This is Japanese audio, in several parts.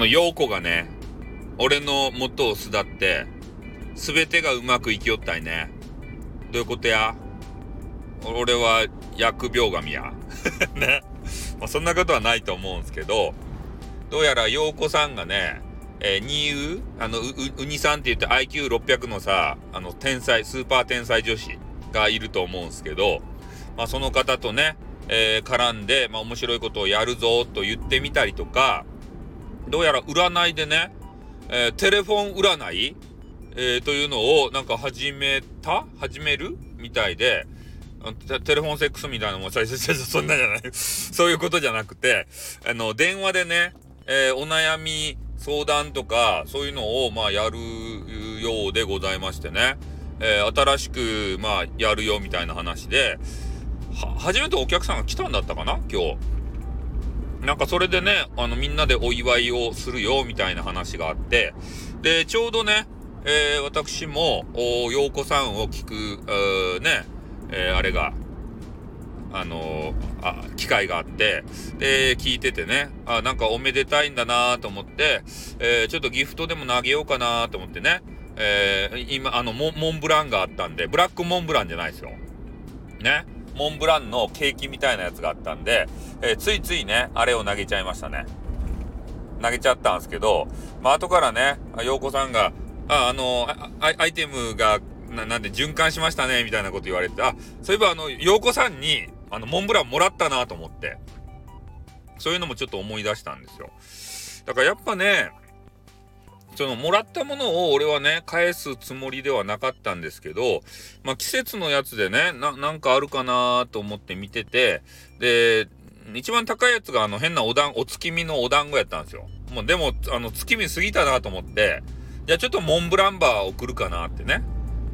の、陽子がね、俺の元を巣立って、すべてがうまくいきよったいね。どういうことや？俺は疫病神や。ね。まあ、そんなことはないと思うんですけど、どうやら陽子さんがね、えー、ニーウあの、う、うにさんって言って IQ600 のさ、あの、天才、スーパー天才女子がいると思うんすけど、まあ、その方とね、えー、絡んで、まあ、面白いことをやるぞと言ってみたりとか、どうやら占いでね、えー、テレフォン占い、えー、というのをなんか始めた？始める？みたいで、テレフォンセックスみたいなのも、そんなじゃない。そういうことじゃなくて、あの、電話でね、えー、お悩み相談とか、そういうのを、まあ、やるようでございましてね、えー、新しく、まあ、やるよみたいな話で、初めてお客さんが来たんだったかな？今日。なんかそれでね、あの、みんなでお祝いをするよ、みたいな話があって、で、ちょうどね、えー、私も、お、洋子さんを聞く、ね、えー、あれが、あのー、あ、機会があって、で、聞いててね、あ、なんかおめでたいんだなと思って、えー、ちょっとギフトでも投げようかなと思ってね、えー、今、あのモ、モンブランがあったんで、ブラックモンブランじゃないですよ。ね。モンブランのケーキみたいなやつがあったんで、えー、ついついね、あれを投げちゃいましたね。投げちゃったんですけど、まあ、後からね、陽子さんが、あ、あのアイテムがな、んで循環しましたね、みたいなこと言われて、あ、そういえばあの、陽子さんに、あの、モンブランもらったなと思って、そういうのもちょっと思い出したんですよ。だからやっぱね、その、もらったものを俺はね、返すつもりではなかったんですけど、まあ、季節のやつでね、な、なんかあるかなと思って見てて、で、一番高いやつがあの変なお団、お月見のお団子やったんですよ。もうでも、あの、月見過ぎたなと思って、じゃあちょっとモンブランバー送るかなってね。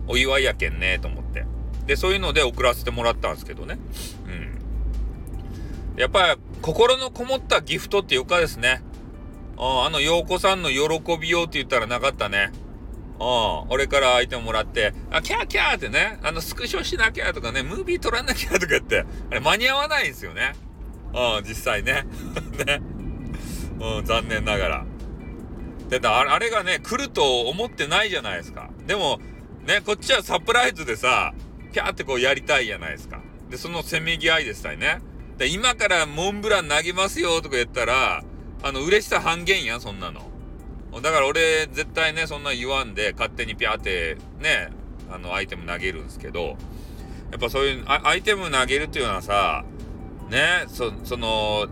お祝いやけんねと思って。で、そういうので送らせてもらったんですけどね。うん。やっぱり、心のこもったギフトっていうかですね。ああの、陽子さんの喜びようって言ったらなかったね。うん、俺から相手もらって、あ、キャーキャーってね、あの、スクショしなきゃとかね、ムービー撮らなきゃとか言って、あれ間に合わないんですよね。うん、実際ね。ね。うん、残念ながら。で、だあれがね、来ると思ってないじゃないですか。でも、ね、こっちはサプライズでさ、キャーってこうやりたいじゃないですか。で、そのせめぎ合いでしたね。で、今からモンブラン投げますよとか言ったら、あの、嬉しさ半減やん、そんなの。だから俺、絶対ね、そんな言わんで、勝手にピャーって、ね、あの、アイテム投げるんですけど、やっぱそういう、アイテム投げるっていうのはさ、ね、そ、その、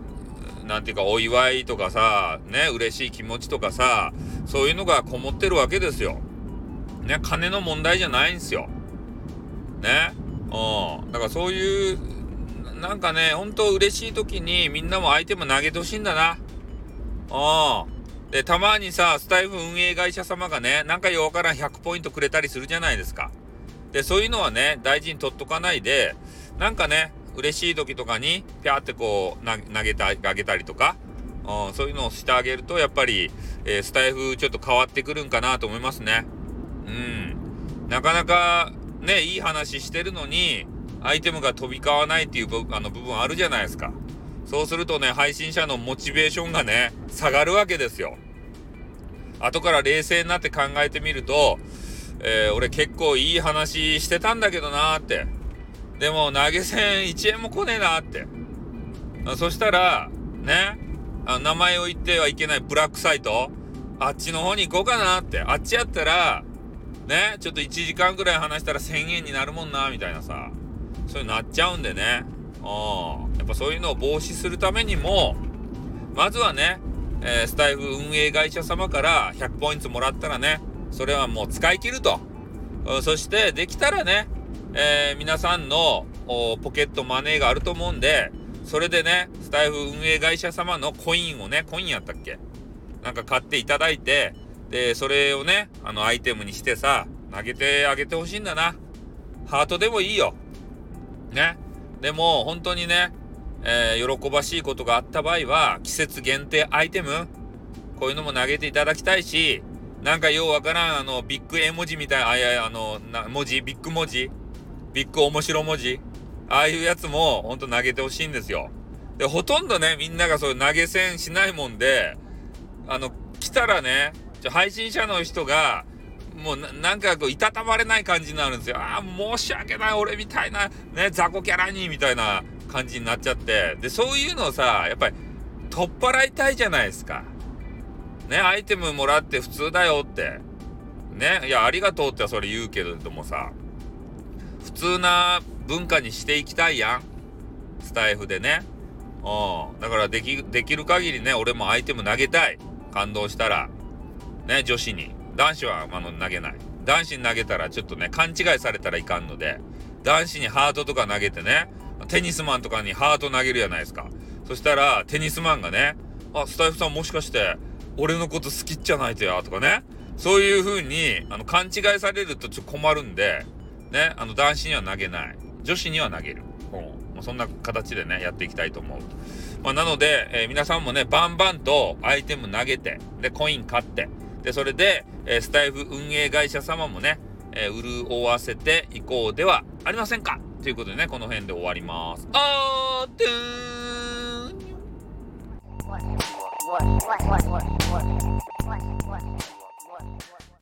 なんていうか、お祝いとかさ、ね、嬉しい気持ちとかさ、そういうのがこもってるわけですよ。ね、金の問題じゃないんですよ。ね。うん。だからそういう、なんかね、ほんと嬉しい時にみんなもアイテム投げてほしいんだな。うん。で、たまにさ、スタイフ運営会社様がね、なんかようわからん100ポイントくれたりするじゃないですか。で、そういうのはね、大事に取っとかないで、なんかね、嬉しい時とかに、ぴゃーってこう、投げた、あげたりとか、うん、そういうのをしてあげると、やっぱり、えー、スタイフちょっと変わってくるんかなと思いますね。うん。なかなかね、いい話してるのに、アイテムが飛び交わないっていうあの部分あるじゃないですか。そうするとね、配信者のモチベーションがね、下がるわけですよ。後から冷静になって考えてみると、えー、俺結構いい話してたんだけどなーって。でも投げ銭1円も来ねえなーって。そしたら、ね、あ名前を言ってはいけないブラックサイト、あっちの方に行こうかなって。あっちやったら、ね、ちょっと1時間ぐらい話したら1000円になるもんな、みたいなさ、そういうのなっちゃうんでね、うん、っぱそういうのを防止するためにも、まずはね、えー、スタイフ運営会社様から100ポイントもらったらね、それはもう使い切ると。そして、できたらね、えー、皆さんのポケットマネーがあると思うんで、それでね、スタイフ運営会社様のコインをね、コインやったっけ？なんか買っていただいて、で、それをね、あの、アイテムにしてさ、投げてあげてほしいんだな。ハートでもいいよ。ね。でも、本当にね、えー、喜ばしいことがあった場合は、季節限定アイテム、こういうのも投げていただきたいし、なんかようわからん、あの、ビッグ絵文字みたいな、あ、いや、あの、な、文字、ビッグ文字、ビッグ面白文字、ああいうやつも、ほんと投げてほしいんですよ。で、ほとんどね、みんながそういう投げ銭しないもんで、あの、来たらね、配信者の人が、もうなんかこう、いたたまれない感じになるんですよ。ああ、申し訳ない、俺みたいな、ね、雑魚キャラに、みたいな感じになっちゃって。で、そういうのをさ、やっぱり、取っ払いたいじゃないですか。ね、アイテムもらって普通だよって。ね、いや、ありがとうってそれ言うけれどもさ、普通な文化にしていきたいやん。スタイフでね。うん。だからでき、できる限りね、俺もアイテム投げたい。感動したら。ね、女子に。男子は、あの、投げない。男子に投げたらちょっとね、勘違いされたらいかんので、男子にハートとか投げてね、テニスマンとかにハート投げるじゃないですか。そしたら、テニスマンがね、あ、スタイフさんもしかして、俺のこと好きっちゃないとや、とかね。そういう風に、あの、勘違いされるとちょっと困るんで、ね、あの、男子には投げない。女子には投げる。うん。そんな形でね、やっていきたいと思う。まあ、なので、えー、皆さんもね、バンバンとアイテム投げて、で、コイン買って、で、それで、え、スタイフ運営会社様もね、えー、潤わせていこうではありませんか？ということでね、この辺で終わります。あーてーん